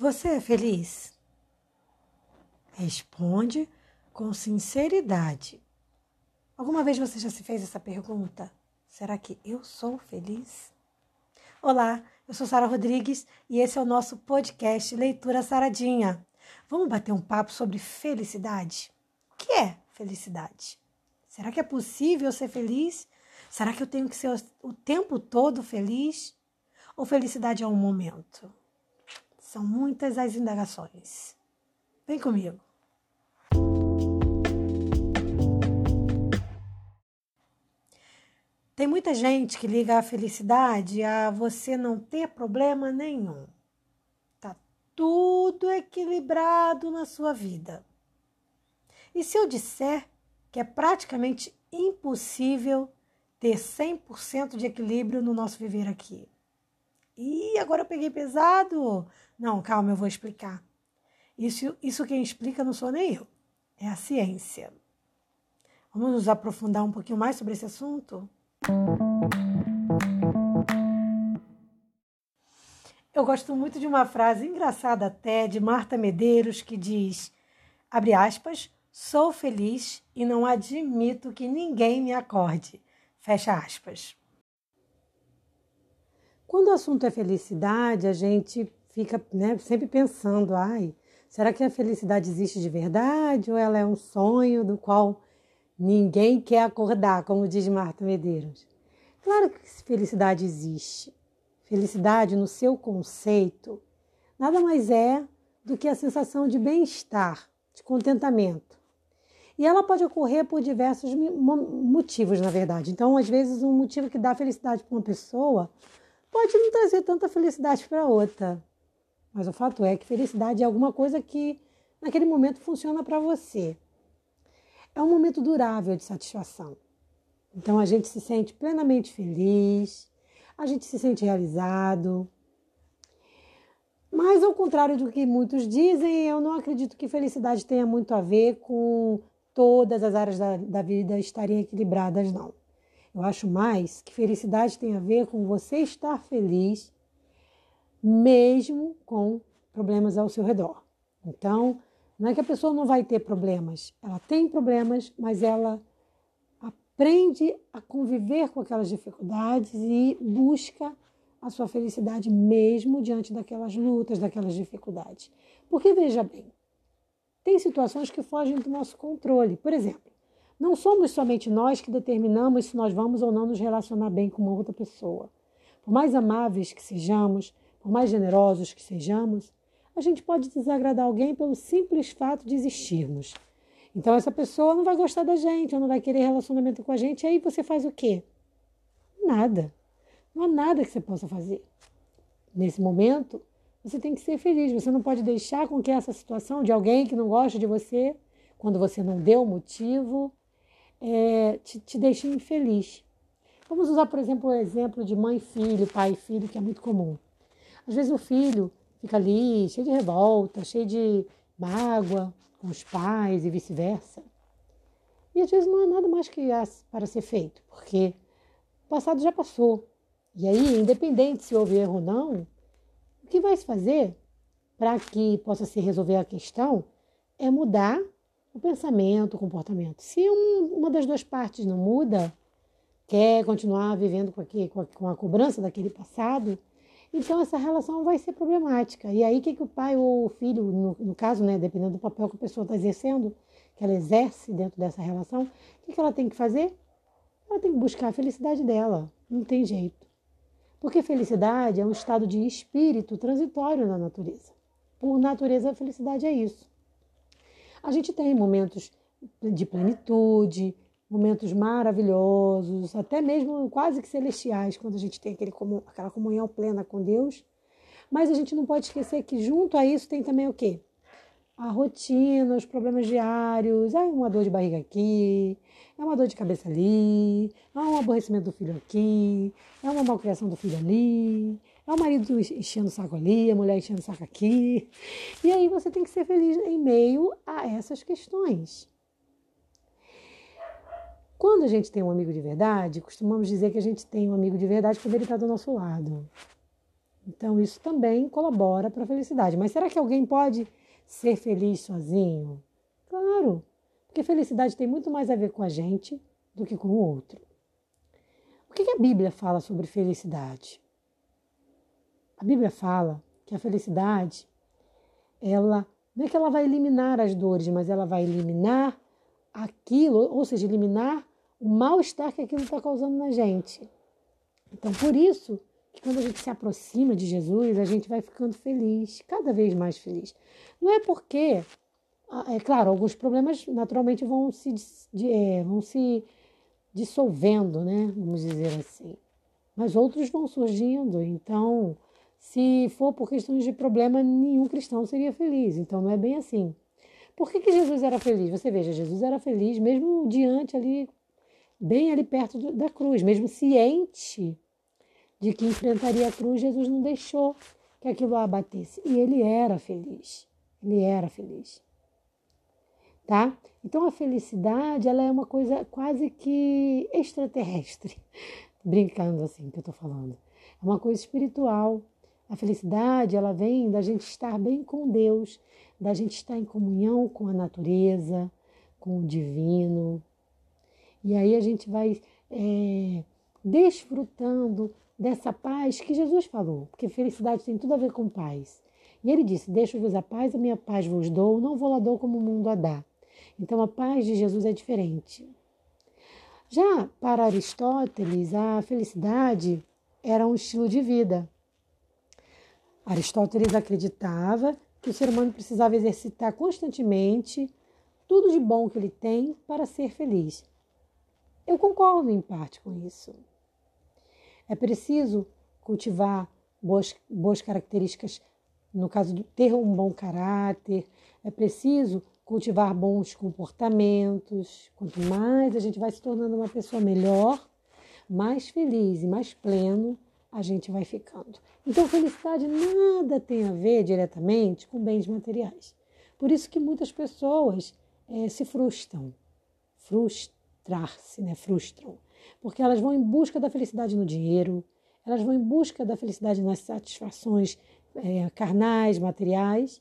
Você é feliz? Responde com sinceridade. Alguma vez você já se fez essa pergunta? Será que eu sou feliz? Olá, eu sou Sara Rodrigues e esse é o nosso podcast Leitura Saradinha. Vamos bater um papo sobre felicidade? O que é felicidade? Será que é possível ser feliz? Será que eu tenho que ser o tempo todo feliz? Ou felicidade é um momento? São muitas as indagações. Vem comigo. Tem muita gente que liga a felicidade a você não ter problema nenhum. Tá tudo equilibrado na sua vida. E se eu disser que é praticamente impossível ter 100% de equilíbrio no nosso viver aqui? E agora eu peguei pesado. Não, calma, eu vou explicar. Isso, isso quem explica não sou nem eu, é a ciência. Vamos nos aprofundar um pouquinho mais sobre esse assunto? Eu gosto muito de uma frase engraçada até de Marta Medeiros que diz, abre aspas, sou feliz e não admito que ninguém me acorde. Fecha aspas. Quando o assunto é felicidade, a gente fica né, sempre pensando, ai, será que a felicidade existe de verdade ou ela é um sonho do qual ninguém quer acordar, como diz Marta Medeiros? Claro que felicidade existe. Felicidade, no seu conceito, nada mais é do que a sensação de bem-estar, de contentamento. E ela pode ocorrer por diversos motivos, na verdade. Então, às vezes, um motivo que dá felicidade para uma pessoa pode não trazer tanta felicidade para outra. Mas o fato é que felicidade é alguma coisa que naquele momento funciona para você. É um momento durável de satisfação. Então a gente se sente plenamente feliz, a gente se sente realizado. Mas ao contrário do que muitos dizem, eu não acredito que felicidade tenha muito a ver com todas as áreas da, da vida estarem equilibradas, não. Eu acho mais que felicidade tem a ver com você estar feliz mesmo com problemas ao seu redor. Então, não é que a pessoa não vai ter problemas, ela tem problemas, mas ela aprende a conviver com aquelas dificuldades e busca a sua felicidade mesmo diante daquelas lutas, daquelas dificuldades. Porque veja bem, tem situações que fogem do nosso controle. Por exemplo, não somos somente nós que determinamos se nós vamos ou não nos relacionar bem com uma outra pessoa. Por mais amáveis que sejamos, por mais generosos que sejamos, a gente pode desagradar alguém pelo simples fato de existirmos. Então essa pessoa não vai gostar da gente, ou não vai querer relacionamento com a gente, e aí você faz o quê? Nada. Não há nada que você possa fazer. Nesse momento, você tem que ser feliz. Você não pode deixar com que essa situação de alguém que não gosta de você, quando você não deu motivo, é, te, te deixe infeliz. Vamos usar, por exemplo, o exemplo de mãe e filho, pai e filho, que é muito comum. Às vezes o filho fica ali cheio de revolta, cheio de mágoa com os pais e vice-versa. E às vezes não há nada mais que para ser feito, porque o passado já passou. E aí, independente se houve erro ou não, o que vai se fazer para que possa se resolver a questão é mudar o pensamento, o comportamento. Se um, uma das duas partes não muda, quer continuar vivendo com, aqui, com, a, com a cobrança daquele passado, então essa relação vai ser problemática. E aí o que, que o pai ou o filho, no, no caso, né, dependendo do papel que a pessoa está exercendo, que ela exerce dentro dessa relação, o que, que ela tem que fazer? Ela tem que buscar a felicidade dela. Não tem jeito. Porque felicidade é um estado de espírito transitório na natureza. Por natureza, a felicidade é isso. A gente tem momentos de plenitude, momentos maravilhosos, até mesmo quase que celestiais, quando a gente tem aquele, aquela comunhão plena com Deus. Mas a gente não pode esquecer que junto a isso tem também o quê? A rotina, os problemas diários, é uma dor de barriga aqui, é uma dor de cabeça ali, é um aborrecimento do filho aqui, é uma malcriação do filho ali, é o marido enchendo o saco ali, a mulher enchendo o saco aqui. E aí você tem que ser feliz em meio a essas questões. Quando a gente tem um amigo de verdade, costumamos dizer que a gente tem um amigo de verdade quando ele está do nosso lado. Então, isso também colabora para a felicidade. Mas será que alguém pode ser feliz sozinho? Claro, porque felicidade tem muito mais a ver com a gente do que com o outro. O que a Bíblia fala sobre felicidade? A Bíblia fala que a felicidade, ela não é que ela vai eliminar as dores, mas ela vai eliminar aquilo, ou seja, eliminar o mal-estar que aquilo está causando na gente. Então, por isso que quando a gente se aproxima de Jesus, a gente vai ficando feliz, cada vez mais feliz. Não é porque, ah, é claro, alguns problemas naturalmente vão se, é, vão se dissolvendo, né? Vamos dizer assim. Mas outros vão surgindo. Então, se for por questões de problema, nenhum cristão seria feliz. Então, não é bem assim. Por que, que Jesus era feliz? Você veja, Jesus era feliz mesmo diante ali, bem ali perto do, da cruz, mesmo ciente de que enfrentaria a cruz, Jesus não deixou que aquilo a abatesse. E ele era feliz. Ele era feliz. Tá? Então a felicidade, ela é uma coisa quase que extraterrestre. Brincando assim que eu tô falando. É uma coisa espiritual. A felicidade, ela vem da gente estar bem com Deus, da gente estar em comunhão com a natureza, com o divino. E aí a gente vai é, desfrutando dessa paz que Jesus falou, porque felicidade tem tudo a ver com paz. E ele disse: Deixo-vos a paz, a minha paz vos dou, não vou lá dou como o mundo a dá. Então a paz de Jesus é diferente. Já para Aristóteles, a felicidade era um estilo de vida. Aristóteles acreditava que o ser humano precisava exercitar constantemente tudo de bom que ele tem para ser feliz. Eu concordo em parte com isso. É preciso cultivar boas, boas características, no caso de ter um bom caráter, é preciso cultivar bons comportamentos. Quanto mais a gente vai se tornando uma pessoa melhor, mais feliz e mais pleno a gente vai ficando. Então, felicidade nada tem a ver diretamente com bens materiais. Por isso que muitas pessoas é, se frustram, frustrar-se, né? Frustram, porque elas vão em busca da felicidade no dinheiro, elas vão em busca da felicidade nas satisfações é, carnais, materiais.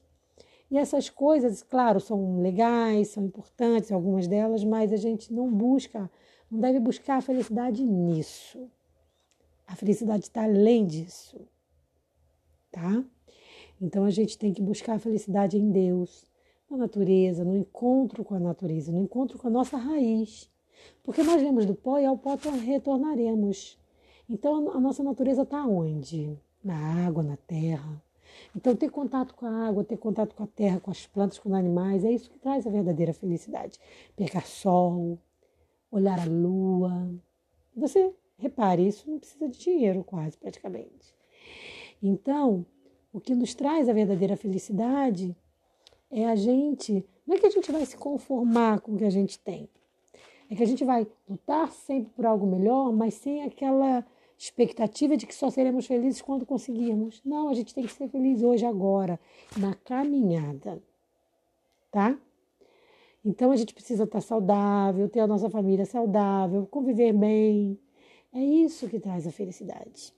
E essas coisas, claro, são legais, são importantes, algumas delas, mas a gente não busca, não deve buscar a felicidade nisso. A felicidade está além disso, tá? Então a gente tem que buscar a felicidade em Deus, na natureza, no encontro com a natureza, no encontro com a nossa raiz. Porque nós vemos do pó e ao pó retornaremos. Então a nossa natureza está onde? Na água, na terra. Então ter contato com a água, ter contato com a terra, com as plantas, com os animais, é isso que traz a verdadeira felicidade. Pegar sol, olhar a lua. Você repare, isso não precisa de dinheiro quase, praticamente. Então, o que nos traz a verdadeira felicidade é a gente, não é que a gente vai se conformar com o que a gente tem, é que a gente vai lutar sempre por algo melhor, mas sem aquela expectativa de que só seremos felizes quando conseguirmos. Não, a gente tem que ser feliz hoje, agora, na caminhada, tá? Então a gente precisa estar saudável, ter a nossa família saudável, conviver bem. É isso que traz a felicidade.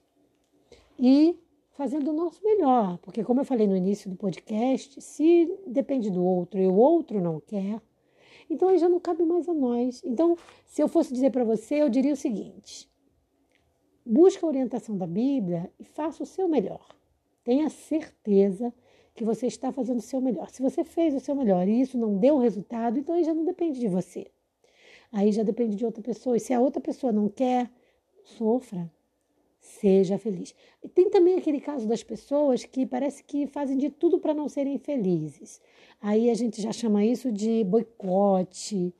E fazendo o nosso melhor, porque como eu falei no início do podcast, se depende do outro e o outro não quer, então aí já não cabe mais a nós. Então, se eu fosse dizer para você, eu diria o seguinte: busque a orientação da Bíblia e faça o seu melhor. Tenha certeza que você está fazendo o seu melhor. Se você fez o seu melhor e isso não deu resultado, então aí já não depende de você. Aí já depende de outra pessoa. E se a outra pessoa não quer, sofra. Seja feliz. E tem também aquele caso das pessoas que parece que fazem de tudo para não serem felizes. Aí a gente já chama isso de boicote.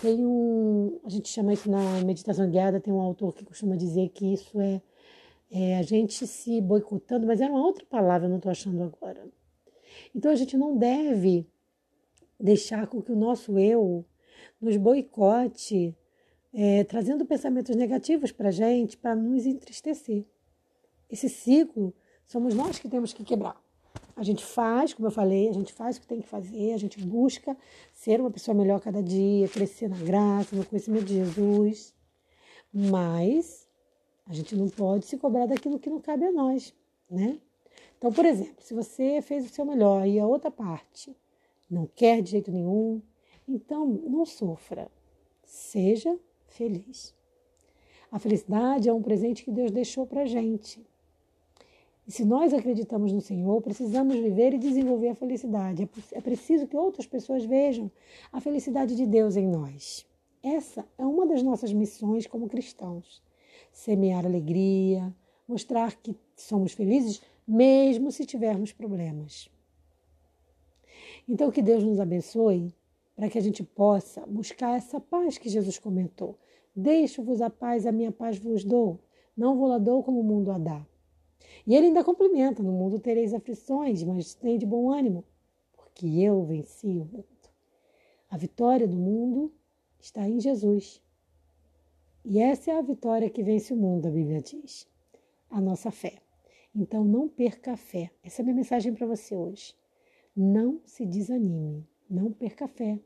Tem um, a gente chama isso na meditação guiada, tem um autor que costuma dizer que isso é, é a gente se boicotando, mas era uma outra palavra, não estou achando agora. Então a gente não deve deixar com que o nosso eu nos boicote, é, trazendo pensamentos negativos para a gente, para nos entristecer. Esse ciclo somos nós que temos que quebrar. A gente faz, como eu falei, a gente faz o que tem que fazer, a gente busca ser uma pessoa melhor cada dia, crescer na graça, no conhecimento de Jesus. Mas a gente não pode se cobrar daquilo que não cabe a nós, né? Então, por exemplo, se você fez o seu melhor e a outra parte não quer de jeito nenhum, então não sofra. Seja feliz. A felicidade é um presente que Deus deixou para gente. E se nós acreditamos no Senhor, precisamos viver e desenvolver a felicidade. É, é preciso que outras pessoas vejam a felicidade de Deus em nós. Essa é uma das nossas missões como cristãos. Semear alegria, mostrar que somos felizes mesmo se tivermos problemas. Então, que Deus nos abençoe para que a gente possa buscar essa paz que Jesus comentou. Deixo-vos a paz, a minha paz vos dou. Não vou lá dou como o mundo a dá. E ele ainda complementa: No mundo tereis aflições, mas tem de bom ânimo, porque eu venci o mundo. A vitória do mundo está em Jesus. E essa é a vitória que vence o mundo, a Bíblia diz. A nossa fé. Então não perca a fé. Essa é a minha mensagem para você hoje. Não se desanime, não perca a fé.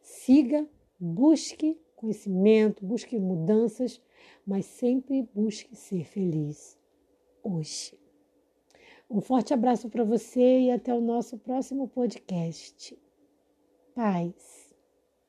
Siga, busque conhecimento, busque mudanças, mas sempre busque ser feliz hoje. Um forte abraço para você e até o nosso próximo podcast. Paz.